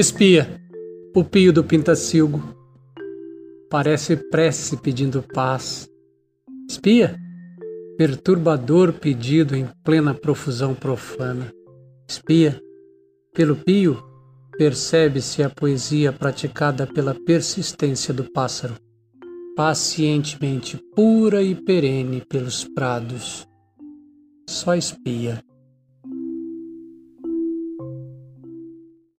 Espia, o pio do pintacilgo. Parece prece pedindo paz. Espia, perturbador pedido em plena profusão profana. Espia, pelo pio, percebe-se a poesia praticada pela persistência do pássaro, pacientemente pura e perene pelos prados. Só espia.